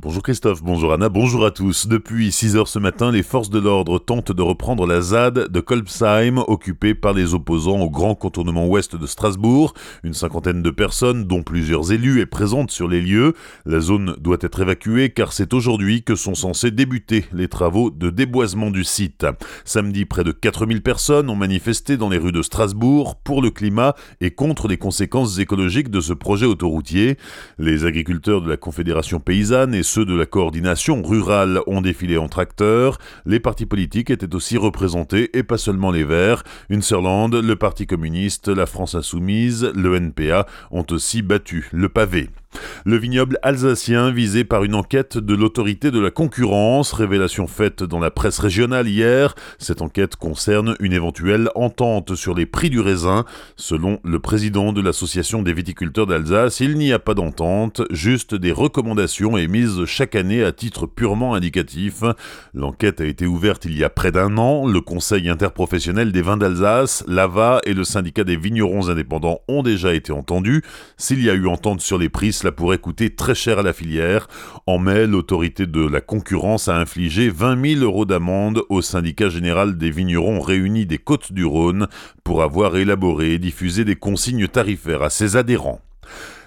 Bonjour Christophe, bonjour Anna, bonjour à tous. Depuis 6 heures ce matin, les forces de l'ordre tentent de reprendre la ZAD de Kolbsheim, occupée par les opposants au grand contournement ouest de Strasbourg. Une cinquantaine de personnes, dont plusieurs élus, est présente sur les lieux. La zone doit être évacuée car c'est aujourd'hui que sont censés débuter les travaux de déboisement du site. Samedi, près de 4000 personnes ont manifesté dans les rues de Strasbourg pour le climat et contre les conséquences écologiques de ce projet autoroutier. Les agriculteurs de la Confédération paysanne et ceux de la coordination rurale ont défilé en tracteur. Les partis politiques étaient aussi représentés et pas seulement les Verts. Une Unserland, le Parti communiste, la France insoumise, le NPA ont aussi battu le pavé. Le vignoble alsacien visé par une enquête de l'autorité de la concurrence, révélation faite dans la presse régionale hier. Cette enquête concerne une éventuelle entente sur les prix du raisin. Selon le président de l'association des viticulteurs d'Alsace, il n'y a pas d'entente, juste des recommandations émises chaque année à titre purement indicatif. L'enquête a été ouverte il y a près d'un an. Le Conseil interprofessionnel des vins d'Alsace, l'AVA et le syndicat des vignerons indépendants ont déjà été entendus. S'il y a eu entente sur les prix, cela pourrait coûter très cher à la filière. En mai, l'autorité de la concurrence a infligé 20 000 euros d'amende au syndicat général des vignerons réunis des Côtes du Rhône pour avoir élaboré et diffusé des consignes tarifaires à ses adhérents.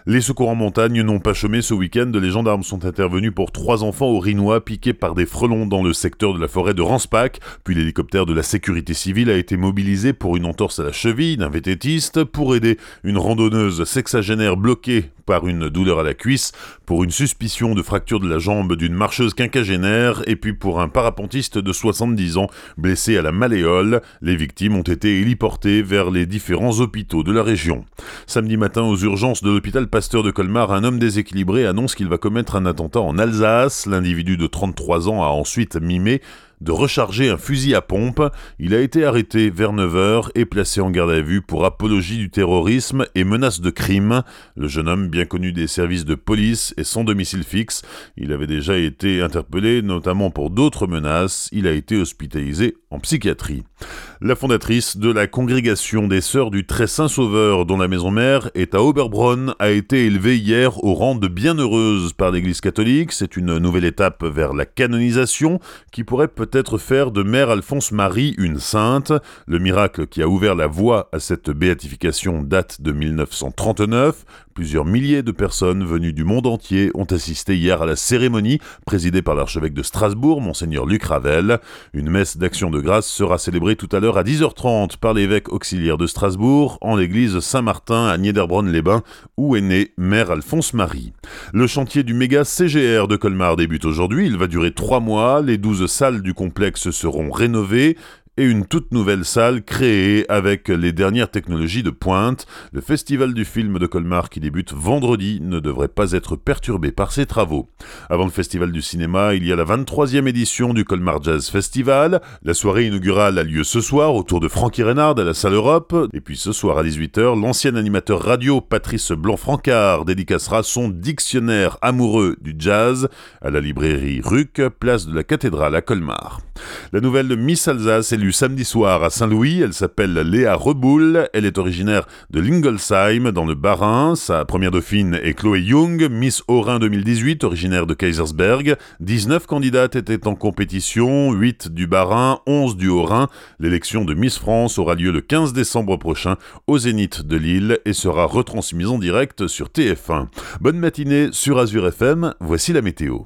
Les secours en montagne n'ont pas chômé ce week-end. Les gendarmes sont intervenus pour trois enfants au Rinois piqués par des frelons dans le secteur de la forêt de Ranspach. Puis l'hélicoptère de la sécurité civile a été mobilisé pour une entorse à la cheville d'un vététiste, pour aider une randonneuse sexagénaire bloquée par une douleur à la cuisse, pour une suspicion de fracture de la jambe d'une marcheuse quinquagénaire, et puis pour un parapentiste de 70 ans blessé à la malléole. Les victimes ont été héliportées vers les différents hôpitaux de la région. Samedi matin, aux urgences de l'hôpital Pasteur de Colmar, un homme déséquilibré annonce qu'il va commettre un attentat en Alsace. L'individu de 33 ans a ensuite mimé de recharger un fusil à pompe. Il a été arrêté vers 9h et placé en garde à vue pour apologie du terrorisme et menace de crime. Le jeune homme, bien connu des services de police, est sans domicile fixe. Il avait déjà été interpellé, notamment pour d'autres menaces. Il a été hospitalisé en psychiatrie. La fondatrice de la congrégation des Sœurs du Très Saint Sauveur, dont la maison mère est à Oberbronn, a été élevée hier au rang de bienheureuse par l'Église catholique. C'est une nouvelle étape vers la canonisation qui pourrait peut être faire de Mère Alphonse Marie une sainte. Le miracle qui a ouvert la voie à cette béatification date de 1939. Plusieurs milliers de personnes venues du monde entier ont assisté hier à la cérémonie présidée par l'archevêque de Strasbourg, monseigneur Luc Ravel. Une messe d'action de grâce sera célébrée tout à l'heure à 10h30 par l'évêque auxiliaire de Strasbourg en l'église Saint-Martin à Niederbronn-les-Bains où est née Mère Alphonse Marie. Le chantier du méga CGR de Colmar débute aujourd'hui. Il va durer trois mois. Les douze salles du complexe seront rénovées et une toute nouvelle salle créée avec les dernières technologies de pointe. Le Festival du film de Colmar qui débute vendredi ne devrait pas être perturbé par ces travaux. Avant le Festival du cinéma, il y a la 23e édition du Colmar Jazz Festival. La soirée inaugurale a lieu ce soir autour de Francky Reynard à la salle Europe. Et puis ce soir à 18h, l'ancien animateur radio Patrice Blanc-Francard dédicacera son dictionnaire amoureux du jazz à la librairie Ruc, place de la cathédrale à Colmar. La nouvelle de Miss Alsace est samedi soir à Saint-Louis. Elle s'appelle Léa Reboul. Elle est originaire de Lingolsheim, dans le Bas-Rhin. Sa première dauphine est Chloé Jung, Miss Haut-Rhin 2018, originaire de Kaisersberg. 19 candidates étaient en compétition, 8 du Bas-Rhin, 11 du Haut-Rhin. L'élection de Miss France aura lieu le 15 décembre prochain au Zénith de Lille et sera retransmise en direct sur TF1. Bonne matinée sur Azure FM, voici la météo.